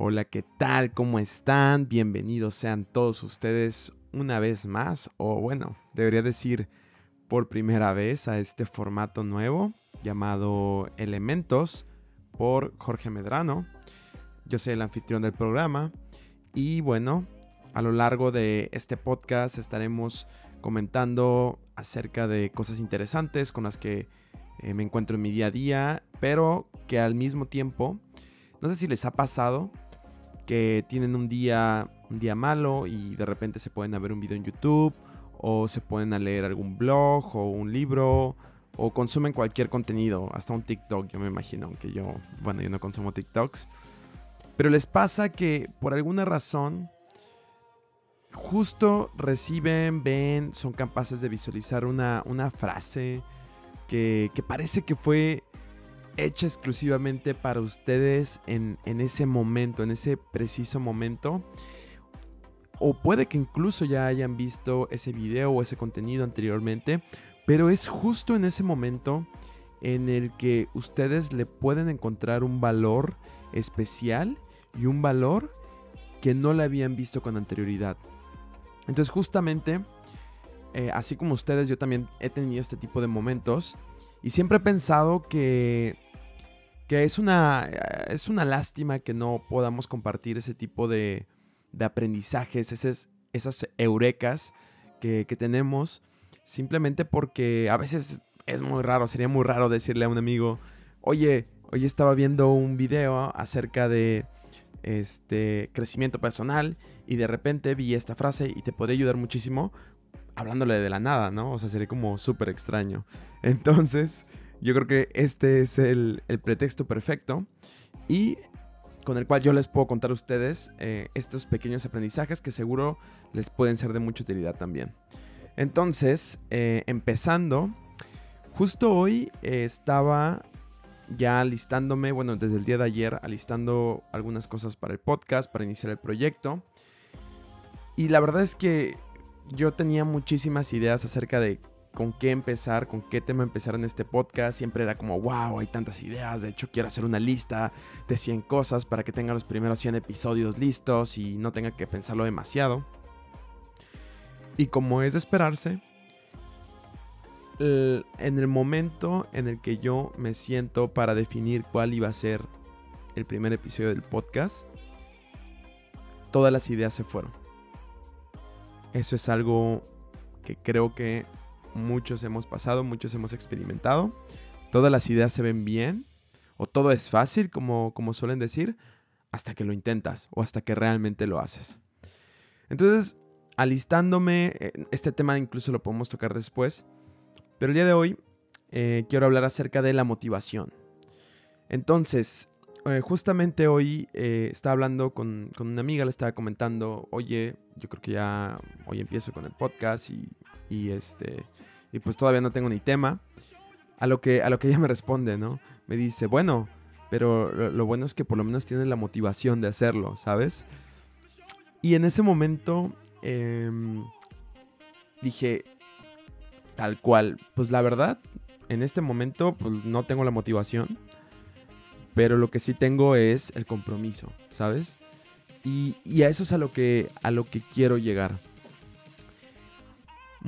Hola, ¿qué tal? ¿Cómo están? Bienvenidos sean todos ustedes una vez más, o bueno, debería decir por primera vez a este formato nuevo llamado Elementos por Jorge Medrano. Yo soy el anfitrión del programa y bueno, a lo largo de este podcast estaremos comentando acerca de cosas interesantes con las que eh, me encuentro en mi día a día, pero que al mismo tiempo, no sé si les ha pasado, que tienen un día, un día malo y de repente se pueden ver un video en YouTube o se pueden leer algún blog o un libro o consumen cualquier contenido, hasta un TikTok, yo me imagino, aunque yo, bueno, yo no consumo TikToks. Pero les pasa que por alguna razón justo reciben, ven, son capaces de visualizar una, una frase que, que parece que fue hecha exclusivamente para ustedes en, ese momento, en ese preciso momento. O puede que incluso ya hayan visto ese video o ese contenido anteriormente, pero es justo en ese momento en el que ustedes le pueden encontrar un valor especial y un valor que no le habían visto con anterioridad. Entonces justamente, eh, así como ustedes, yo también he tenido este tipo de momentos y siempre he pensado que que es una, es una lástima que no podamos compartir ese tipo de, de aprendizajes, esas, esas eurecas que, tenemos, simplemente porque a veces es muy raro, sería muy raro decirle a un amigo, oye, hoy estaba viendo un video acerca de este crecimiento personal y de repente vi esta frase y te podría ayudar muchísimo hablándole de la nada, ¿no? O sea, sería como súper extraño. Entonces, yo creo que este es el, pretexto perfecto y con el cual yo les puedo contar a ustedes eh, estos pequeños aprendizajes que seguro les pueden ser de mucha utilidad también. Entonces, eh, empezando, justo hoy eh, estaba ya alistándome, bueno, desde el día de ayer, alistando algunas cosas para el podcast, para iniciar el proyecto. Y la verdad es que yo tenía muchísimas ideas acerca de con qué empezar, con qué tema empezar en este podcast. Siempre era como, wow, hay tantas ideas. De hecho, quiero hacer una lista de 100 cosas para que tenga los primeros 100 episodios listos y no tenga que pensarlo demasiado. Y como es de esperarse, en el momento en el que yo me siento para definir cuál iba a ser el primer episodio del podcast, todas las ideas se fueron. Eso es algo que creo que muchos hemos pasado, muchos hemos experimentado. Todas las ideas se ven bien o todo es fácil, como, como suelen decir, hasta que lo intentas o hasta que realmente lo haces. Entonces, alistándome, eh, este tema incluso lo podemos tocar después, pero el día de hoy eh, quiero hablar acerca de la motivación. Entonces, eh, justamente hoy estaba hablando con, con, una amiga, le estaba comentando, oye, yo creo que ya hoy empiezo con el podcast y, y este y pues todavía no tengo ni tema. A lo que, a lo que ella me responde, ¿no? Me dice, bueno, pero lo, bueno es que por lo menos tienes la motivación de hacerlo, ¿sabes? Y en ese momento em, dije, tal cual, pues la verdad, en este momento pues no tengo la motivación, pero lo que sí tengo es el compromiso, ¿sabes? Y, y a eso es a lo que, a lo que quiero llegar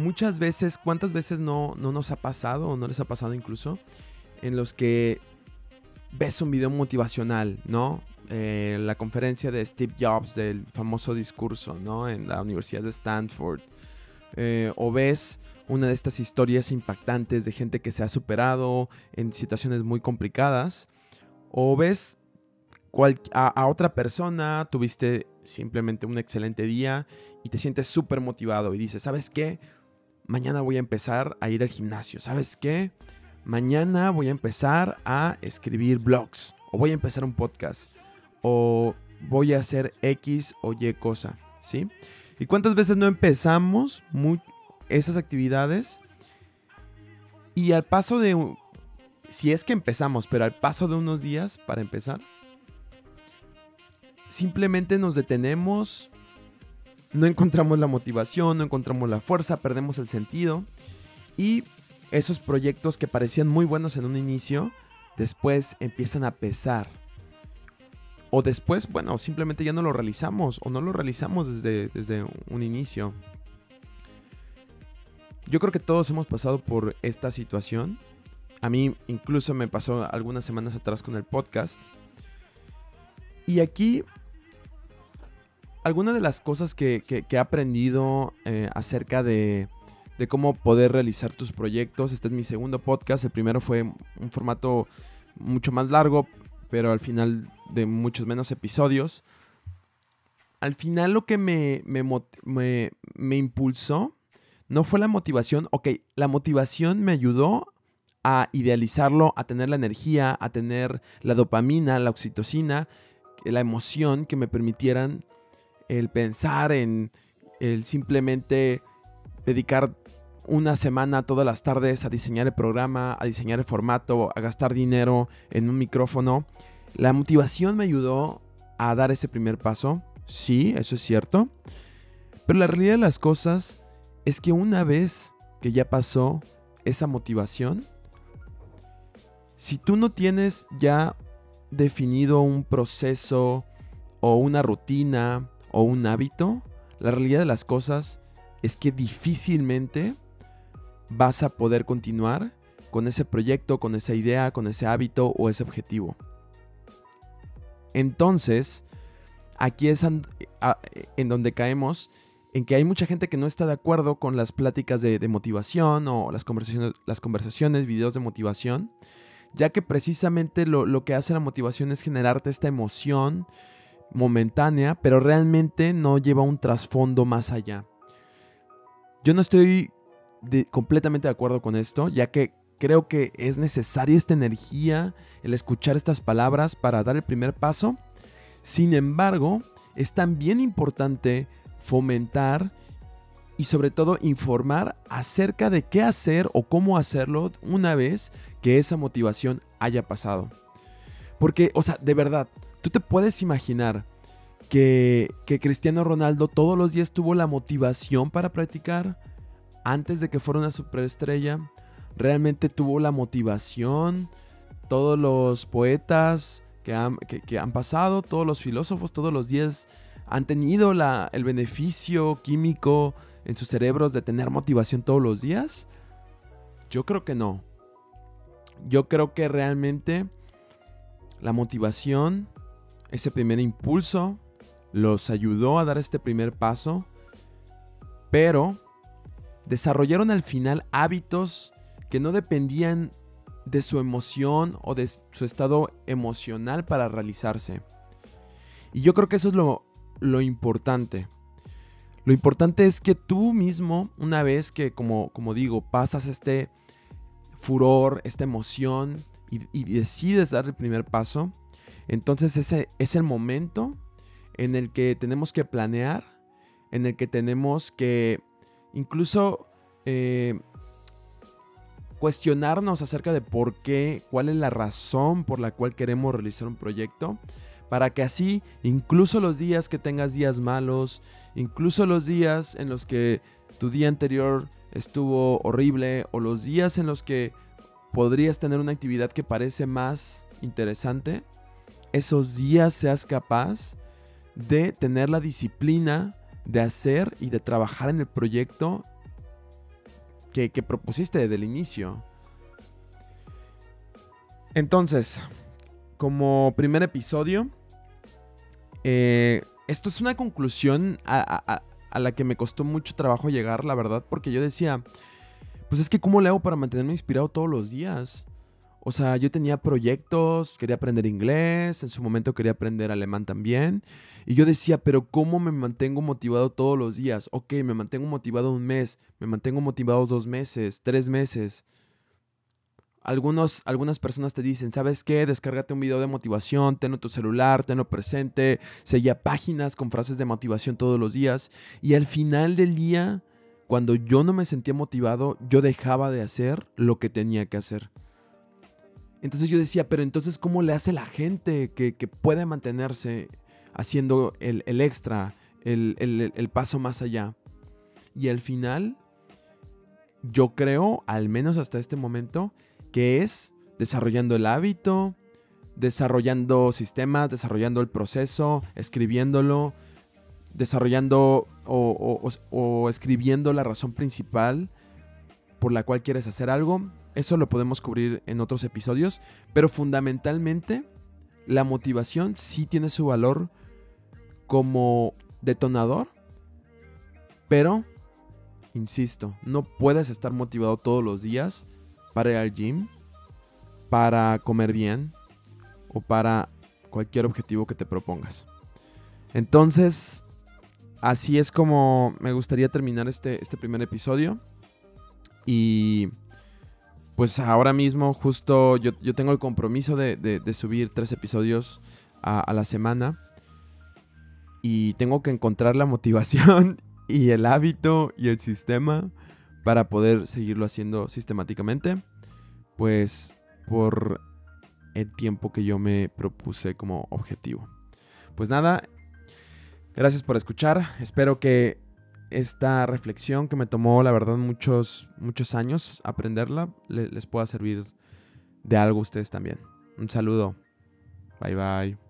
muchas veces, ¿cuántas veces no, no nos ha pasado o no les ha pasado incluso? En los que ves un video motivacional, ¿no? Eh, la conferencia de Steve Jobs del famoso discurso, ¿no? En la Universidad de Stanford. Eh, o ves una de estas historias impactantes de gente que se ha superado en situaciones muy complicadas. O ves a, a, otra persona, tuviste simplemente un excelente día y te sientes súper motivado y dices, ¿sabes qué? Mañana voy a empezar a ir al gimnasio. ¿Sabes qué? Mañana voy a empezar a escribir blogs. O voy a empezar un podcast. O voy a hacer X o Y cosa. ¿Sí? ¿Y cuántas veces no empezamos esas actividades? Y al paso de... Si es que empezamos, pero al paso de unos días para empezar, simplemente nos detenemos, no encontramos la motivación, no encontramos la fuerza, perdemos el sentido. Y esos proyectos que parecían muy buenos en un inicio, después empiezan a pesar. o después, bueno, simplemente ya no lo realizamos o no lo realizamos desde, desde un inicio. Yo creo que todos hemos pasado por esta situación. A mí incluso me pasó algunas semanas atrás con el podcast. Y aquí, algunas de las cosas que, he aprendido eh, acerca de, de cómo poder realizar tus proyectos. Este es mi segundo podcast. El primero fue un formato mucho más largo, pero al final de muchos menos episodios. Al final lo que me, me, impulsó no fue la motivación. Ok, la motivación me ayudó a idealizarlo, a tener la energía, a tener la dopamina, la oxitocina, la emoción que me permitieran el pensar en el simplemente dedicar una semana todas las tardes a diseñar el programa, a diseñar el formato, a gastar dinero en un micrófono. La motivación me ayudó a dar ese primer paso, sí, eso es cierto. Pero la realidad de las cosas es que una vez que ya pasó esa motivación, si tú no tienes ya definido un proceso o una rutina o un hábito, la realidad de las cosas es que difícilmente vas a poder continuar con ese proyecto, con esa idea, con ese hábito o ese objetivo. Entonces, aquí es en donde caemos en que hay mucha gente que no está de acuerdo con las pláticas de, motivación o las conversaciones, las conversaciones, videos de motivación, ya que precisamente lo, lo, que hace la motivación es generarte esta emoción momentánea, pero realmente no lleva un trasfondo más allá. Yo no estoy completamente de acuerdo con esto, ya que creo que es necesaria esta energía, el escuchar estas palabras para dar el primer paso. Sin embargo, es también importante fomentar y sobre todo informar acerca de qué hacer o cómo hacerlo una vez que esa motivación haya pasado. Porque, o sea, de verdad, tú te puedes imaginar que, que Cristiano Ronaldo todos los días tuvo la motivación para practicar antes de que fuera una superestrella, realmente tuvo la motivación, todos los poetas que han, han pasado, todos los filósofos, todos los días han tenido la, el beneficio químico en sus cerebros de tener motivación todos los días. Yo creo que no. Yo creo que realmente la motivación, ese primer impulso, los ayudó a dar este primer paso, pero desarrollaron al final hábitos que no dependían de su emoción o de su estado emocional para realizarse. Y yo creo que eso es lo, importante. Lo importante es que tú mismo, una vez que, como, como digo, pasas este furor, esta emoción y, y, decides dar el primer paso, entonces ese es el momento en el que tenemos que planear, en el que tenemos que incluso eh, cuestionarnos acerca de por qué, cuál es la razón por la cual queremos realizar un proyecto, para que así, incluso los días que tengas días malos, incluso los días en los que tu día anterior estuvo horrible, o los días en los que podrías tener una actividad que parece más interesante, esos días seas capaz de tener la disciplina de hacer y de trabajar en el proyecto que, propusiste desde el inicio. Entonces, como primer episodio, eh, esto es una conclusión a, la que me costó mucho trabajo llegar, la verdad, porque yo decía, pues es que ¿cómo le hago para mantenerme inspirado todos los días? O sea, yo tenía proyectos, quería aprender inglés, en su momento quería aprender alemán también. Y yo decía, pero ¿cómo me mantengo motivado todos los días? Ok, me mantengo motivado un mes, me mantengo motivado dos meses, tres meses. Algunos, algunas personas te dicen, ¿sabes qué? Descárgate un video de motivación, tenlo en tu celular, tenlo presente, sella páginas con frases de motivación todos los días. Y al final del día, cuando yo no me sentía motivado, yo dejaba de hacer lo que tenía que hacer. Entonces yo decía, pero entonces ¿cómo le hace la gente que, puede mantenerse haciendo el, extra, el, el, paso más allá? Y al final, yo creo, al menos hasta este momento, que es desarrollando el hábito, desarrollando sistemas, desarrollando el proceso, escribiéndolo, desarrollando o, escribiendo la razón principal por la cual quieres hacer algo. Eso lo podemos cubrir en otros episodios, pero fundamentalmente la motivación sí tiene su valor como detonador, pero, insisto, no puedes estar motivado todos los días para ir al gym, para comer bien o para cualquier objetivo que te propongas. Entonces, así es como me gustaría terminar este, este primer episodio. Y pues ahora mismo justo yo, tengo el compromiso de, subir tres episodios a, la semana. Y tengo que encontrar la motivación y el hábito y el sistema para poder seguirlo haciendo sistemáticamente. Pues por el tiempo que yo me propuse como objetivo. Pues nada, gracias por escuchar. Espero que esta reflexión que me tomó, la verdad, muchos, muchos años aprenderla, les pueda servir de algo a ustedes también. Un saludo. Bye bye.